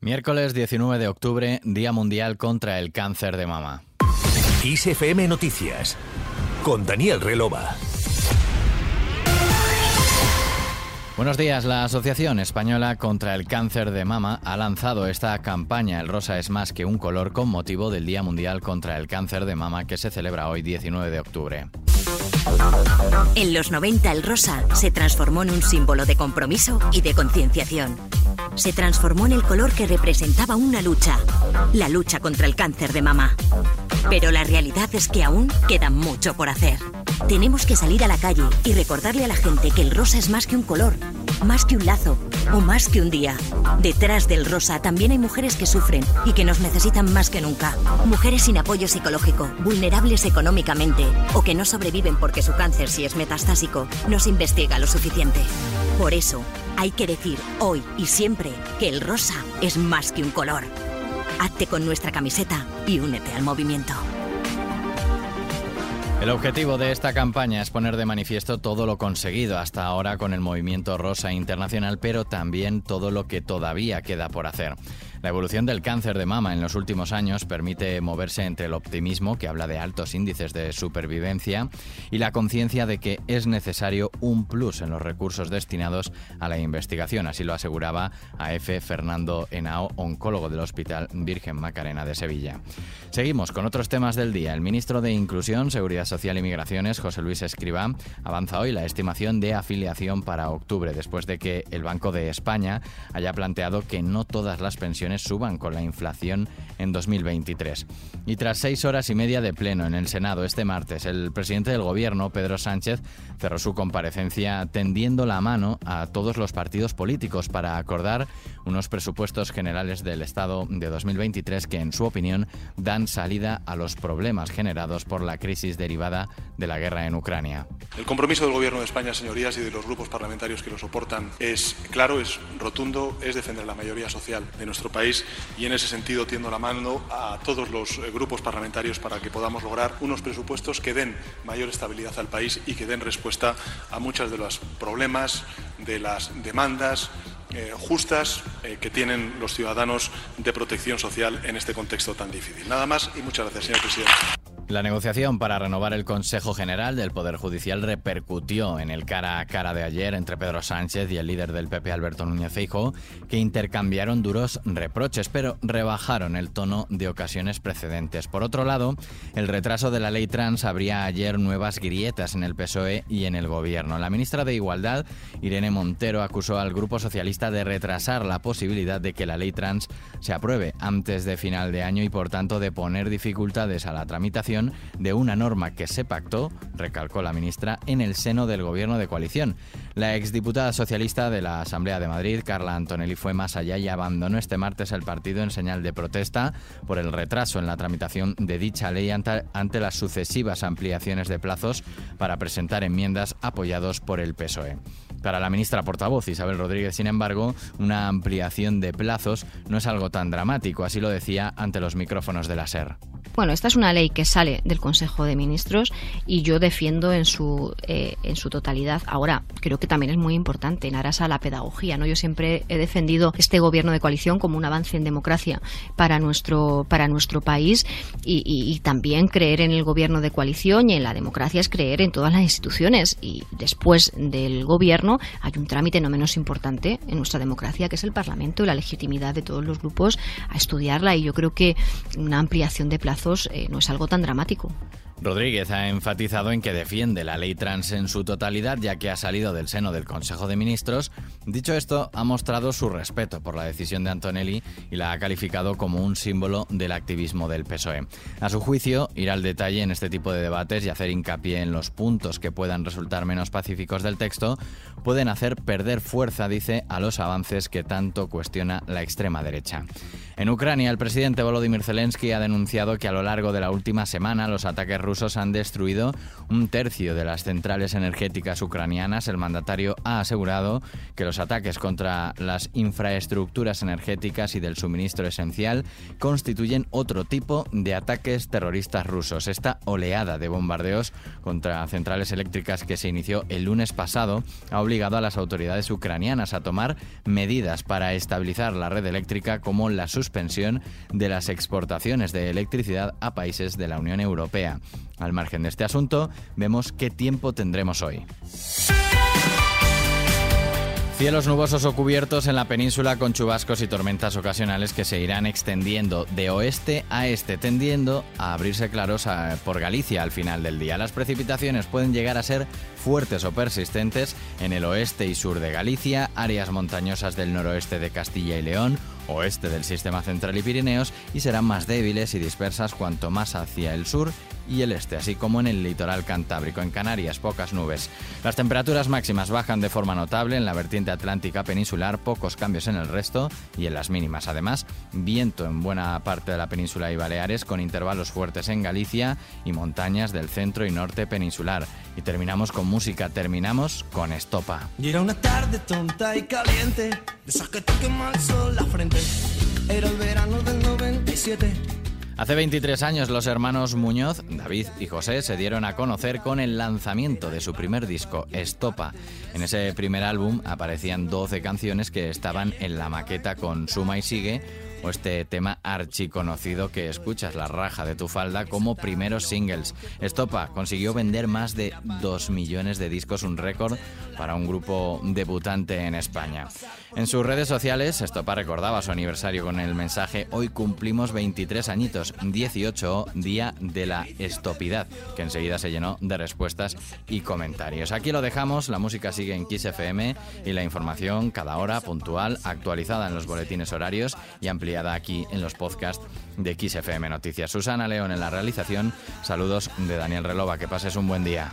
Miércoles 19 de octubre, Día Mundial contra el Cáncer de Mama. ISFM Noticias con Daniel Relova. Buenos días. La Asociación Española contra el Cáncer de Mama ha lanzado esta campaña El rosa es más que un color con motivo del Día Mundial contra el Cáncer de Mama que se celebra hoy 19 de octubre. En los 90 el rosa se transformó en un símbolo de compromiso y de concienciación. Se transformó en el color que representaba una lucha, la lucha contra el cáncer de mama. Pero la realidad es que aún queda mucho por hacer. Tenemos que salir a la calle y recordarle a la gente que el rosa es más que un color, más que un lazo o más que un día. Detrás del rosa también hay mujeres que sufren y que nos necesitan más que nunca. Mujeres sin apoyo psicológico, vulnerables económicamente o que no sobreviven porque su cáncer, si es metastásico, no se investiga lo suficiente. Por eso, hay que decir hoy y siempre que el rosa es más que un color. Hazte con nuestra camiseta y únete al movimiento. El objetivo de esta campaña es poner de manifiesto todo lo conseguido hasta ahora con el movimiento rosa internacional, pero también todo lo que todavía queda por hacer. La evolución del cáncer de mama en los últimos años permite moverse entre el optimismo, que habla de altos índices de supervivencia, y la conciencia de que es necesario un plus en los recursos destinados a la investigación. Así lo aseguraba AF Fernando Henao, oncólogo del Hospital Virgen Macarena de Sevilla. Seguimos con otros temas del día. El ministro de Inclusión, Seguridad Social y Migraciones, José Luis Escribá, avanza hoy la estimación de afiliación para octubre, después de que el Banco de España haya planteado que no todas las pensiones suban con la inflación en 2023. Y tras seis horas y media de pleno en el Senado este martes, el presidente del Gobierno, Pedro Sánchez, cerró su comparecencia tendiendo la mano a todos los partidos políticos para acordar unos presupuestos generales del Estado de 2023 que, en su opinión, dan salida a los problemas generados por la crisis derivada de la guerra en Ucrania. El compromiso del Gobierno de España, señorías, y de los grupos parlamentarios que lo soportan es claro, es rotundo, es defender la mayoría social de nuestro país y en ese sentido tiendo la mano a todos los eh, grupos parlamentarios para que podamos lograr unos presupuestos que den mayor estabilidad al país y que den respuesta a muchos de los problemas, de las demandas eh, justas eh, que tienen los ciudadanos de protección social en este contexto tan difícil. Nada más y muchas gracias, señor presidente. La negociación para renovar el Consejo General del Poder Judicial repercutió en el cara a cara de ayer entre Pedro Sánchez y el líder del PP Alberto Núñez Feijóo, que intercambiaron duros reproches, pero rebajaron el tono de ocasiones precedentes. Por otro lado, el retraso de la ley trans abría ayer nuevas grietas en el PSOE y en el Gobierno. La ministra de Igualdad, Irene Montero, acusó al Grupo Socialista de retrasar la posibilidad de que la ley trans se apruebe antes de final de año y, por tanto, de poner dificultades a la tramitación de una norma que se pactó, recalcó la ministra, en el seno del gobierno de coalición. La exdiputada socialista de la Asamblea de Madrid, Carla Antonelli, fue más allá y abandonó este martes el partido en señal de protesta por el retraso en la tramitación de dicha ley ante, las sucesivas ampliaciones de plazos para presentar enmiendas apoyados por el PSOE. Para la ministra portavoz Isabel Rodríguez, sin embargo, una ampliación de plazos no es algo tan dramático, así lo decía ante los micrófonos de la SER. Bueno, esta es una ley que sale del Consejo de Ministros y yo defiendo en su, eh, en su totalidad. Ahora, creo que también es muy importante en aras a la pedagogía. ¿no? Yo siempre he defendido este gobierno de coalición como un avance en democracia para nuestro, para nuestro país y, y también creer en el gobierno de coalición y en la democracia es creer en todas las instituciones. Y después del gobierno hay un trámite no menos importante en nuestra democracia que es el Parlamento y la legitimidad de todos los grupos a estudiarla. Y yo creo que una ampliación de plazos eh, no es algo tan dramático. Rodríguez ha enfatizado en que defiende la ley trans en su totalidad, ya que ha salido del seno del Consejo de Ministros. Dicho esto, ha mostrado su respeto por la decisión de Antonelli y la ha calificado como un símbolo del activismo del PSOE. A su juicio, ir al detalle en este tipo de debates y hacer hincapié en los puntos que puedan resultar menos pacíficos del texto pueden hacer perder fuerza, dice, a los avances que tanto cuestiona la extrema derecha. En Ucrania, el presidente Volodymyr Zelensky ha denunciado que a lo largo de la última semana los ataques rusos han destruido un tercio de las centrales energéticas ucranianas. El mandatario ha asegurado que los ataques contra las infraestructuras energéticas y del suministro esencial constituyen otro tipo de ataques terroristas rusos. Esta oleada de bombardeos contra centrales eléctricas que se inició el lunes pasado ha obligado a las autoridades ucranianas a tomar medidas para estabilizar la red eléctrica como la suspensión suspensión de las exportaciones de electricidad a países de la Unión Europea. Al margen de este asunto, vemos qué tiempo tendremos hoy. Cielos nubosos o cubiertos en la península con chubascos y tormentas ocasionales que se irán extendiendo de oeste a este, tendiendo a abrirse claros por Galicia al final del día. Las precipitaciones pueden llegar a ser fuertes o persistentes en el oeste y sur de Galicia, áreas montañosas del noroeste de Castilla y León, oeste del sistema central y Pirineos y serán más débiles y dispersas cuanto más hacia el sur y el este, así como en el litoral cantábrico. En Canarias, pocas nubes. Las temperaturas máximas bajan de forma notable en la vertiente atlántica peninsular, pocos cambios en el resto y en las mínimas. Además, viento en buena parte de la península y Baleares, con intervalos fuertes en Galicia y montañas del centro y norte peninsular. Y terminamos con música, terminamos con Estopa. Y era una tarde tonta y caliente, de esas que te quema el sol la frente. Era el verano del 97 Hace 23 años los hermanos Muñoz, David y José, se dieron a conocer con el lanzamiento de su primer disco, Estopa. En ese primer álbum aparecían 12 canciones que estaban en la maqueta con Suma y Sigue o este tema archiconocido que escuchas, La raja de tu falda, como primeros singles. Estopa consiguió vender más de 2 millones de discos, un récord para un grupo debutante en España. En sus redes sociales, Estopa recordaba su aniversario con el mensaje Hoy cumplimos 23 añitos, 18 día de la estopidad, que enseguida se llenó de respuestas y comentarios. Aquí lo dejamos, la música sigue en Kiss FM y la información cada hora puntual, actualizada en los boletines horarios y ampliada aquí en los podcasts de XFM Noticias. Susana León en la realización. Saludos de Daniel Relova. Que pases un buen día.